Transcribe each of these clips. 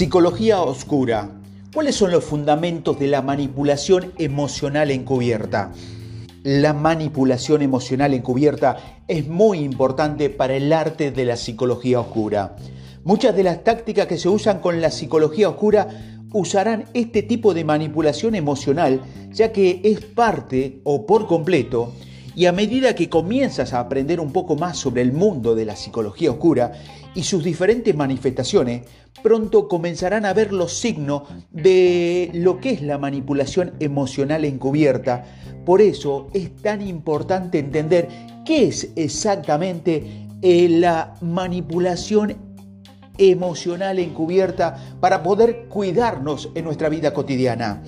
Psicología oscura. ¿Cuáles son los fundamentos de la manipulación emocional encubierta? La manipulación emocional encubierta es muy importante para el arte de la psicología oscura. Muchas de las tácticas que se usan con la psicología oscura usarán este tipo de manipulación emocional ya que es parte o por completo y a medida que comienzas a aprender un poco más sobre el mundo de la psicología oscura y sus diferentes manifestaciones, pronto comenzarán a ver los signos de lo que es la manipulación emocional encubierta. Por eso es tan importante entender qué es exactamente eh, la manipulación emocional encubierta para poder cuidarnos en nuestra vida cotidiana.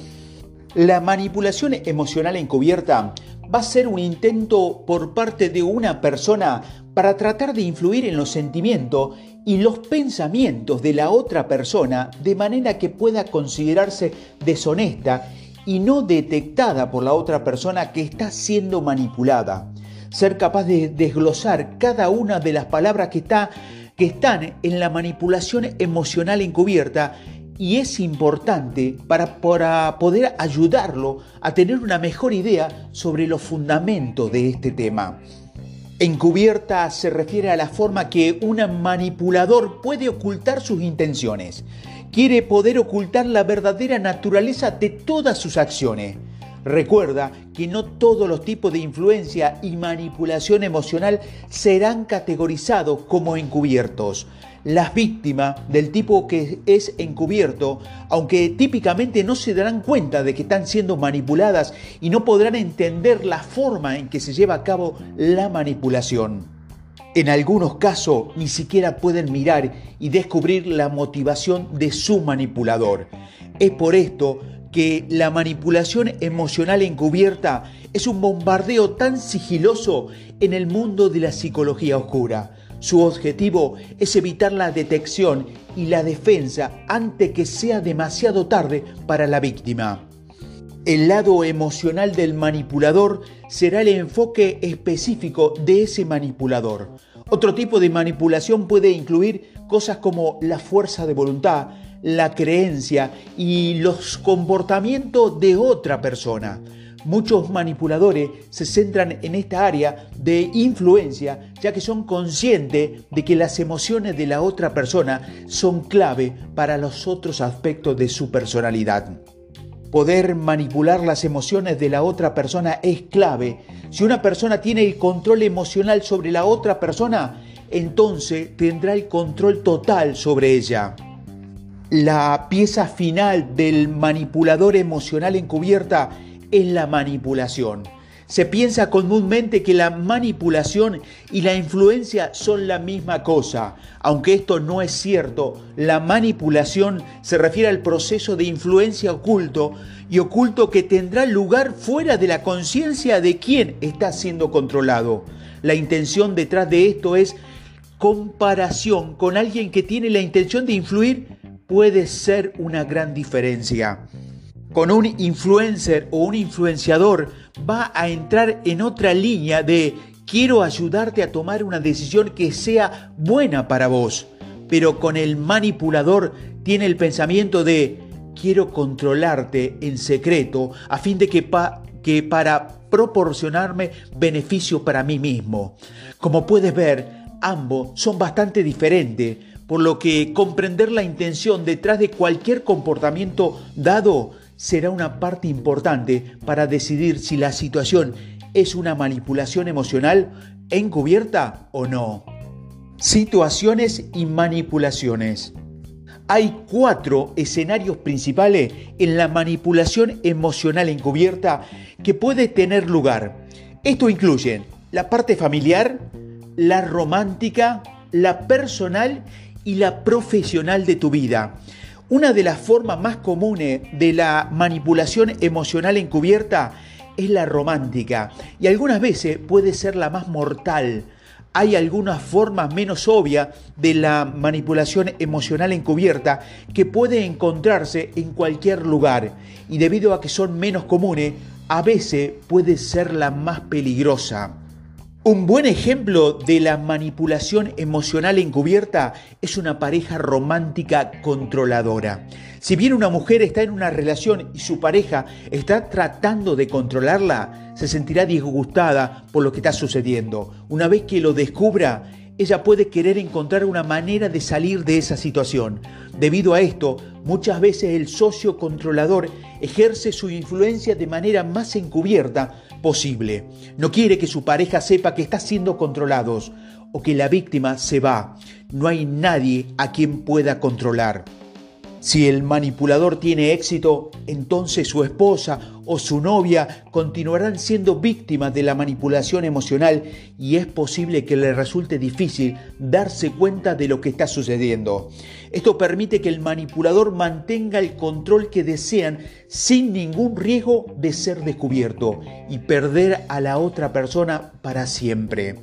La manipulación emocional encubierta va a ser un intento por parte de una persona para tratar de influir en los sentimientos y los pensamientos de la otra persona de manera que pueda considerarse deshonesta y no detectada por la otra persona que está siendo manipulada. Ser capaz de desglosar cada una de las palabras que, está, que están en la manipulación emocional encubierta y es importante para, poder ayudarlo a tener una mejor idea sobre los fundamentos de este tema. Encubierta se refiere a la forma que un manipulador puede ocultar sus intenciones. Quiere poder ocultar la verdadera naturaleza de todas sus acciones. Recuerda que no todos los tipos de influencia y manipulación emocional serán categorizados como encubiertos las víctimas del tipo que es encubierto, aunque típicamente no se darán cuenta de que están siendo manipuladas y no podrán entender la forma en que se lleva a cabo la manipulación. En algunos casos ni siquiera pueden mirar y descubrir la motivación de su manipulador. Es por esto que la manipulación emocional encubierta es un bombardeo tan sigiloso en el mundo de la psicología oscura su objetivo es evitar la detección y la defensa antes que sea demasiado tarde para la víctima. El lado emocional del manipulador será el enfoque específico de ese manipulador. Otro tipo de manipulación puede incluir cosas como la fuerza de voluntad, la creencia y los comportamientos de otra persona. Muchos manipuladores se centran en esta área de influencia ya que son conscientes de que las emociones de la otra persona son clave para los otros aspectos de su personalidad. Poder manipular las emociones de la otra persona es clave. Si una persona tiene el control emocional sobre la otra persona, entonces tendrá el control total sobre ella. La pieza final del manipulador emocional encubierta es la manipulación. Se piensa comúnmente que la manipulación y la influencia son la misma cosa. Aunque esto no es cierto, la manipulación se refiere al proceso de influencia oculto y oculto que tendrá lugar fuera de la conciencia de quien está siendo controlado. La intención detrás de esto es comparación con alguien que tiene la intención de influir puede ser una gran diferencia con un influencer o un influenciador va a entrar en otra línea de quiero ayudarte a tomar una decisión que sea buena para vos. Pero con el manipulador tiene el pensamiento de quiero controlarte en secreto a fin de que, que para proporcionarme beneficio para mí mismo. Como puedes ver, ambos son bastante diferentes, por lo que comprender la intención detrás de cualquier comportamiento dado será una parte importante para decidir si la situación es una manipulación emocional encubierta o no. Situaciones y manipulaciones. Hay cuatro escenarios principales en la manipulación emocional encubierta que puede tener lugar. Esto incluye la parte familiar, la romántica, la personal y la profesional de tu vida. Una de las formas más comunes de la manipulación emocional encubierta es la romántica y algunas veces puede ser la más mortal. Hay algunas formas menos obvias de la manipulación emocional encubierta que puede encontrarse en cualquier lugar y debido a que son menos comunes, a veces puede ser la más peligrosa. Un buen ejemplo de la manipulación emocional encubierta es una pareja romántica controladora. Si bien una mujer está en una relación y su pareja está tratando de controlarla, se sentirá disgustada por lo que está sucediendo. Una vez que lo descubra, ella puede querer encontrar una manera de salir de esa situación. Debido a esto, muchas veces el socio controlador ejerce su influencia de manera más encubierta posible. No quiere que su pareja sepa que está siendo controlados o que la víctima se va. No hay nadie a quien pueda controlar. Si el manipulador tiene éxito, entonces su esposa o su novia continuarán siendo víctimas de la manipulación emocional y es posible que le resulte difícil darse cuenta de lo que está sucediendo. Esto permite que el manipulador mantenga el control que desean sin ningún riesgo de ser descubierto y perder a la otra persona para siempre.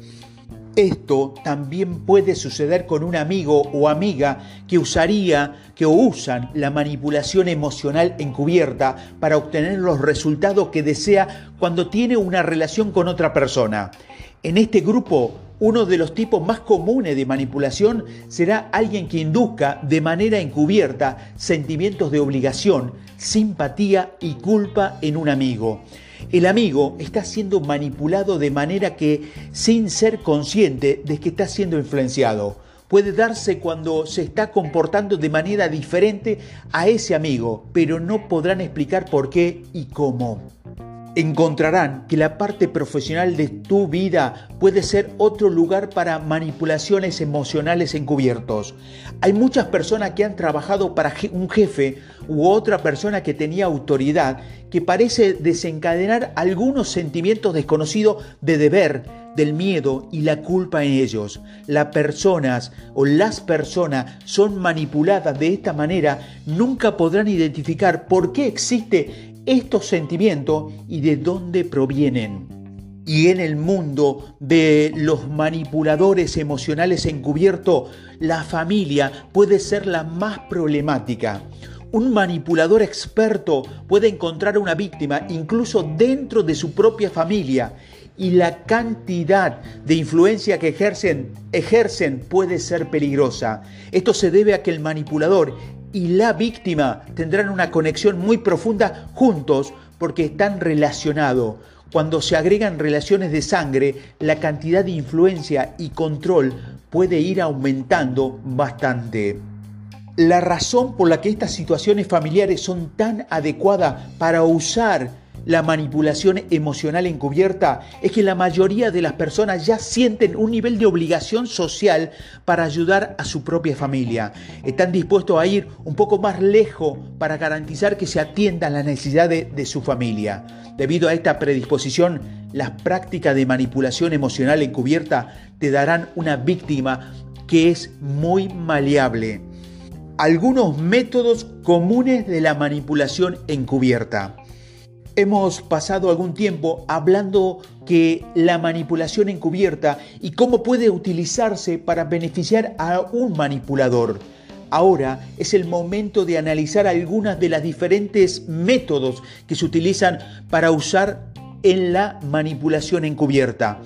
Esto también puede suceder con un amigo o amiga que usaría, que usan la manipulación emocional encubierta para obtener los resultados que desea cuando tiene una relación con otra persona. En este grupo, uno de los tipos más comunes de manipulación será alguien que induzca de manera encubierta sentimientos de obligación, simpatía y culpa en un amigo. El amigo está siendo manipulado de manera que, sin ser consciente de que está siendo influenciado, puede darse cuando se está comportando de manera diferente a ese amigo, pero no podrán explicar por qué y cómo encontrarán que la parte profesional de tu vida puede ser otro lugar para manipulaciones emocionales encubiertos. Hay muchas personas que han trabajado para un jefe u otra persona que tenía autoridad que parece desencadenar algunos sentimientos desconocidos de deber, del miedo y la culpa en ellos. Las personas o las personas son manipuladas de esta manera, nunca podrán identificar por qué existe estos sentimientos y de dónde provienen. Y en el mundo de los manipuladores emocionales encubiertos, la familia puede ser la más problemática. Un manipulador experto puede encontrar una víctima incluso dentro de su propia familia y la cantidad de influencia que ejercen, ejercen puede ser peligrosa. Esto se debe a que el manipulador y la víctima tendrán una conexión muy profunda juntos porque están relacionados. Cuando se agregan relaciones de sangre, la cantidad de influencia y control puede ir aumentando bastante. La razón por la que estas situaciones familiares son tan adecuadas para usar la manipulación emocional encubierta es que la mayoría de las personas ya sienten un nivel de obligación social para ayudar a su propia familia. Están dispuestos a ir un poco más lejos para garantizar que se atiendan las necesidades de, su familia. Debido a esta predisposición, las prácticas de manipulación emocional encubierta te darán una víctima que es muy maleable. Algunos métodos comunes de la manipulación encubierta. Hemos pasado algún tiempo hablando que la manipulación encubierta y cómo puede utilizarse para beneficiar a un manipulador. Ahora es el momento de analizar algunas de las diferentes métodos que se utilizan para usar en la manipulación encubierta.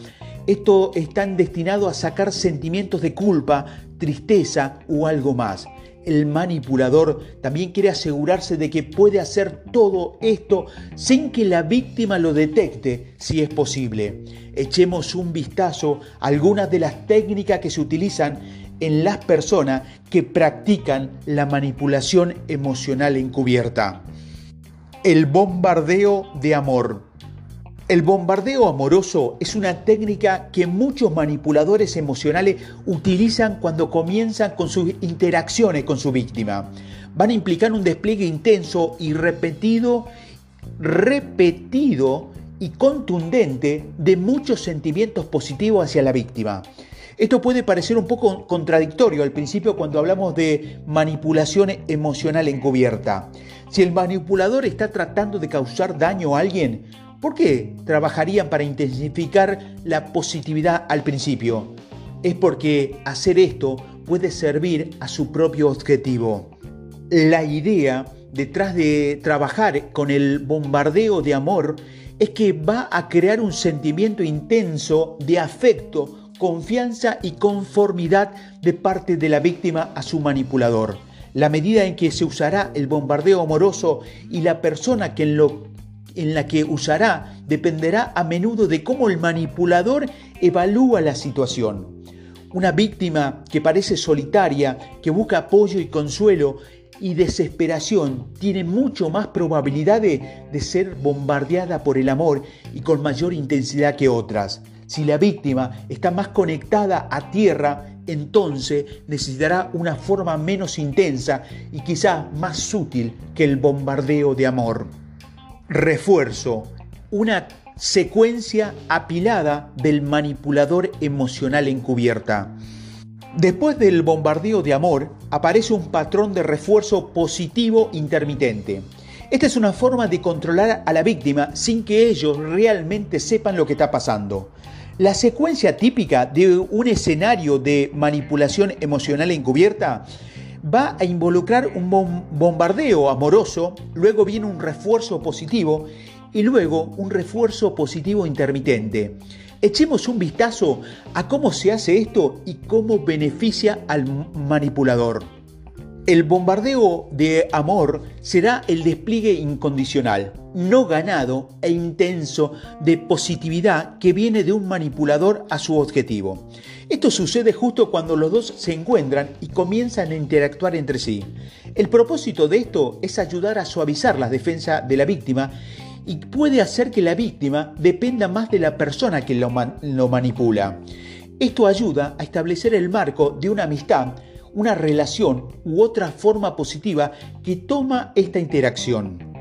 Esto están destinados a sacar sentimientos de culpa, tristeza o algo más. El manipulador también quiere asegurarse de que puede hacer todo esto sin que la víctima lo detecte, si es posible. Echemos un vistazo a algunas de las técnicas que se utilizan en las personas que practican la manipulación emocional encubierta. El bombardeo de amor. El bombardeo amoroso es una técnica que muchos manipuladores emocionales utilizan cuando comienzan con sus interacciones con su víctima. Van a implicar un despliegue intenso y repetido, repetido y contundente de muchos sentimientos positivos hacia la víctima. Esto puede parecer un poco contradictorio al principio cuando hablamos de manipulación emocional encubierta. Si el manipulador está tratando de causar daño a alguien, ¿Por qué trabajarían para intensificar la positividad al principio? Es porque hacer esto puede servir a su propio objetivo. La idea detrás de trabajar con el bombardeo de amor es que va a crear un sentimiento intenso de afecto, confianza y conformidad de parte de la víctima a su manipulador. La medida en que se usará el bombardeo amoroso y la persona que lo, en la que usará dependerá a menudo de cómo el manipulador evalúa la situación. Una víctima que parece solitaria, que busca apoyo y consuelo, y desesperación tiene mucho más probabilidad de, de, ser bombardeada por el amor y con mayor intensidad que otras. Si la víctima está más conectada a tierra, entonces necesitará una forma menos intensa y quizá más sutil que el bombardeo de amor. Refuerzo, una secuencia apilada del manipulador emocional encubierta. Después del bombardeo de amor, aparece un patrón de refuerzo positivo intermitente. Esta es una forma de controlar a la víctima sin que ellos realmente sepan lo que está pasando. La secuencia típica de un escenario de manipulación emocional encubierta va a involucrar un bombardeo amoroso, luego viene un refuerzo positivo y luego un refuerzo positivo intermitente. Echemos un vistazo a cómo se hace esto y cómo beneficia al manipulador. El bombardeo de amor será el despliegue incondicional, no ganado e intenso de positividad que viene de un manipulador a su objetivo. Esto sucede justo cuando los dos se encuentran y comienzan a interactuar entre sí. El propósito de esto es ayudar a suavizar las defensas de la víctima y puede hacer que la víctima dependa más de la persona que lo, lo manipula. Esto ayuda a establecer el marco de una amistad, una relación u otra forma positiva que toma esta interacción.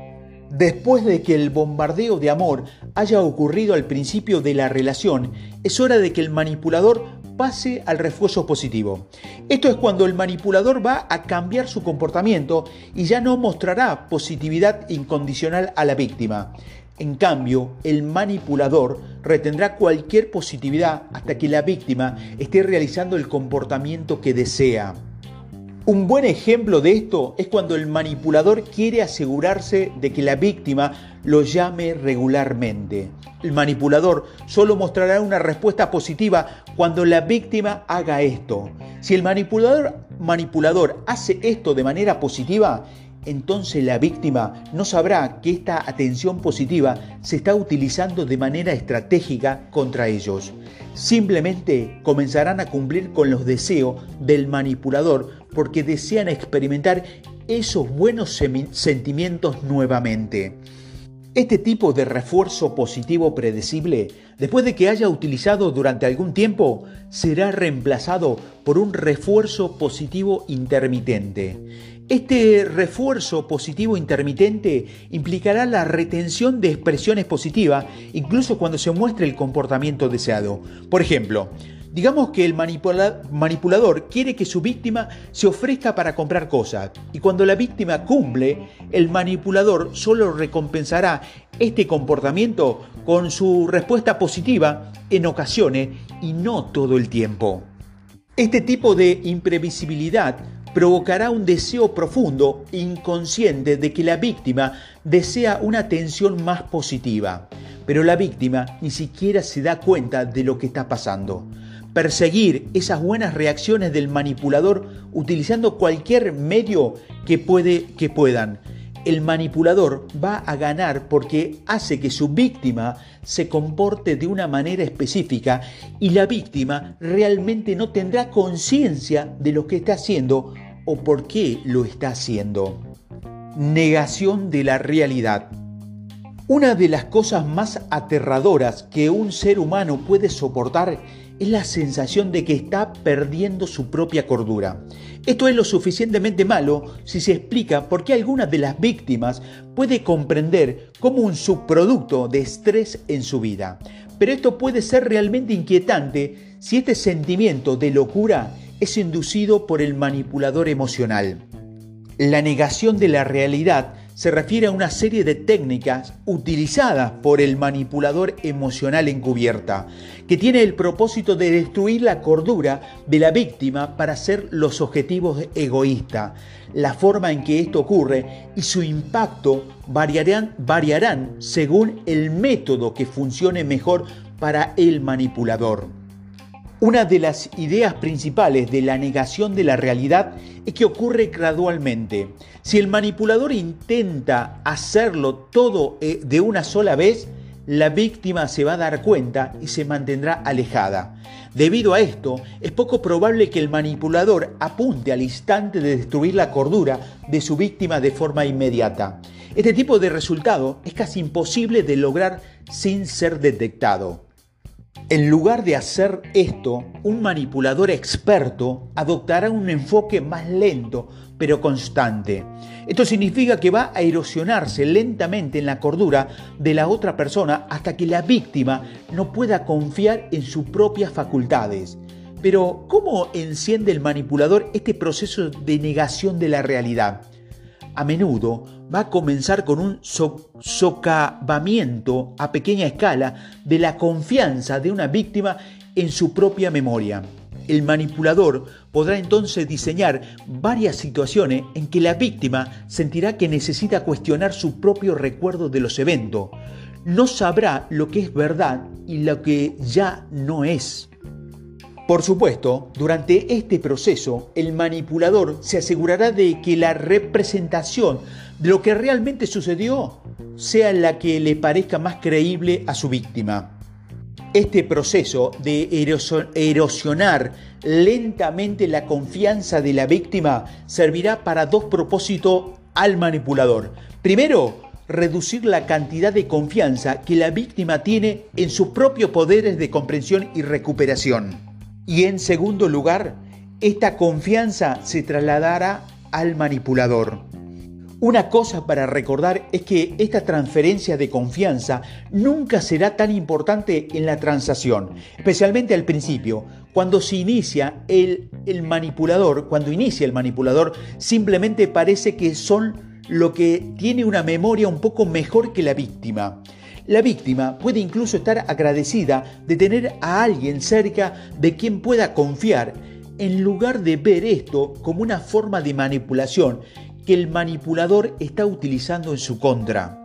Después de que el bombardeo de amor haya ocurrido al principio de la relación, es hora de que el manipulador pase al refuerzo positivo. Esto es cuando el manipulador va a cambiar su comportamiento y ya no mostrará positividad incondicional a la víctima. En cambio, el manipulador retendrá cualquier positividad hasta que la víctima esté realizando el comportamiento que desea. Un buen ejemplo de esto es cuando el manipulador quiere asegurarse de que la víctima lo llame regularmente. El manipulador solo mostrará una respuesta positiva cuando la víctima haga esto. Si el manipulador, manipulador hace esto de manera positiva, entonces la víctima no sabrá que esta atención positiva se está utilizando de manera estratégica contra ellos. Simplemente comenzarán a cumplir con los deseos del manipulador porque desean experimentar esos buenos sentimientos nuevamente. Este tipo de refuerzo positivo predecible, después de que haya utilizado durante algún tiempo, será reemplazado por un refuerzo positivo intermitente. Este refuerzo positivo intermitente implicará la retención de expresiones positivas, incluso cuando se muestre el comportamiento deseado. Por ejemplo, digamos que el manipulador quiere que su víctima se ofrezca para comprar cosas, y cuando la víctima cumple, el manipulador solo recompensará este comportamiento con su respuesta positiva en ocasiones y no todo el tiempo. Este tipo de imprevisibilidad provocará un deseo profundo, inconsciente, de que la víctima desea una atención más positiva. Pero la víctima ni siquiera se da cuenta de lo que está pasando. Perseguir esas buenas reacciones del manipulador utilizando cualquier medio que, puede, que puedan. El manipulador va a ganar porque hace que su víctima se comporte de una manera específica y la víctima realmente no tendrá conciencia de lo que está haciendo o por qué lo está haciendo. Negación de la realidad. Una de las cosas más aterradoras que un ser humano puede soportar es la sensación de que está perdiendo su propia cordura. Esto es lo suficientemente malo si se explica por qué algunas de las víctimas puede comprender como un subproducto de estrés en su vida. Pero esto puede ser realmente inquietante si este sentimiento de locura es inducido por el manipulador emocional. La negación de la realidad se refiere a una serie de técnicas utilizadas por el manipulador emocional encubierta, que tiene el propósito de destruir la cordura de la víctima para hacer los objetivos egoístas. La forma en que esto ocurre y su impacto variarán, variarán según el método que funcione mejor para el manipulador. Una de las ideas principales de la negación de la realidad es que ocurre gradualmente. Si el manipulador intenta hacerlo todo eh, de una sola vez, la víctima se va a dar cuenta y se mantendrá alejada. Debido a esto, es poco probable que el manipulador apunte al instante de destruir la cordura de su víctima de forma inmediata. Este tipo de resultado es casi imposible de lograr sin ser detectado. En lugar de hacer esto, un manipulador experto adoptará un enfoque más lento pero constante. Esto significa que va a erosionarse lentamente en la cordura de la otra persona hasta que la víctima no pueda confiar en sus propias facultades. Pero, ¿cómo enciende el manipulador este proceso de negación de la realidad? A menudo va a comenzar con un socavamiento a pequeña escala de la confianza de una víctima en su propia memoria. El manipulador podrá entonces diseñar varias situaciones en que la víctima sentirá que necesita cuestionar su propio recuerdo de los eventos. No sabrá lo que es verdad y lo que ya no es. Por supuesto, durante este proceso, el manipulador se asegurará de que la representación de lo que realmente sucedió sea la que le parezca más creíble a su víctima. Este proceso de erosionar lentamente la confianza de la víctima servirá para dos propósitos al manipulador. Primero, reducir la cantidad de confianza que la víctima tiene en sus propios poderes de comprensión y recuperación. Y en segundo lugar, esta confianza se trasladará al manipulador. Una cosa para recordar es que esta transferencia de confianza nunca será tan importante en la transacción, especialmente al principio. Cuando se inicia el, manipulador, cuando inicia el manipulador, simplemente parece que son lo que tiene una memoria un poco mejor que la víctima. La víctima puede incluso estar agradecida de tener a alguien cerca de quien pueda confiar, en lugar de ver esto como una forma de manipulación que el manipulador está utilizando en su contra.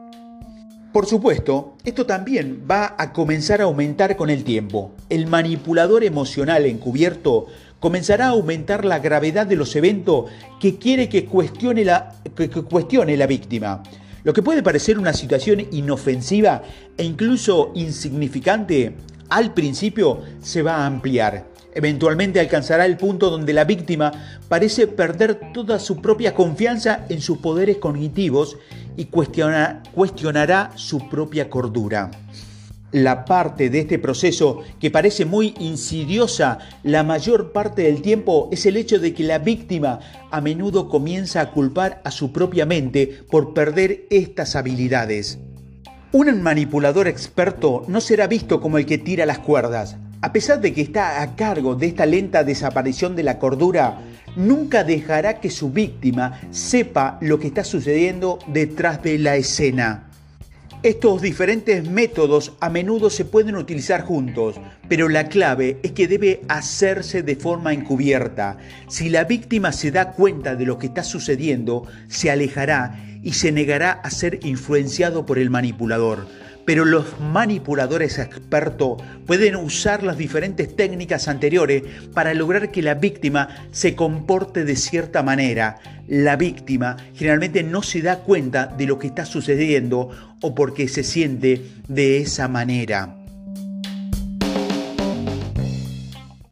Por supuesto, esto también va a comenzar a aumentar con el tiempo. El manipulador emocional encubierto comenzará a aumentar la gravedad de los eventos que quiere que cuestione la, que cuestione la víctima. Lo que puede parecer una situación inofensiva e incluso insignificante, al principio se va a ampliar. Eventualmente alcanzará el punto donde la víctima parece perder toda su propia confianza en sus poderes cognitivos y cuestionará su propia cordura. La parte de este proceso que parece muy insidiosa la mayor parte del tiempo es el hecho de que la víctima a menudo comienza a culpar a su propia mente por perder estas habilidades. Un manipulador experto no será visto como el que tira las cuerdas. A pesar de que está a cargo de esta lenta desaparición de la cordura, nunca dejará que su víctima sepa lo que está sucediendo detrás de la escena. Estos diferentes métodos a menudo se pueden utilizar juntos, pero la clave es que debe hacerse de forma encubierta. Si la víctima se da cuenta de lo que está sucediendo, se alejará y se negará a ser influenciado por el manipulador pero los manipuladores expertos pueden usar las diferentes técnicas anteriores para lograr que la víctima se comporte de cierta manera. La víctima generalmente no se da cuenta de lo que está sucediendo o porque se siente de esa manera.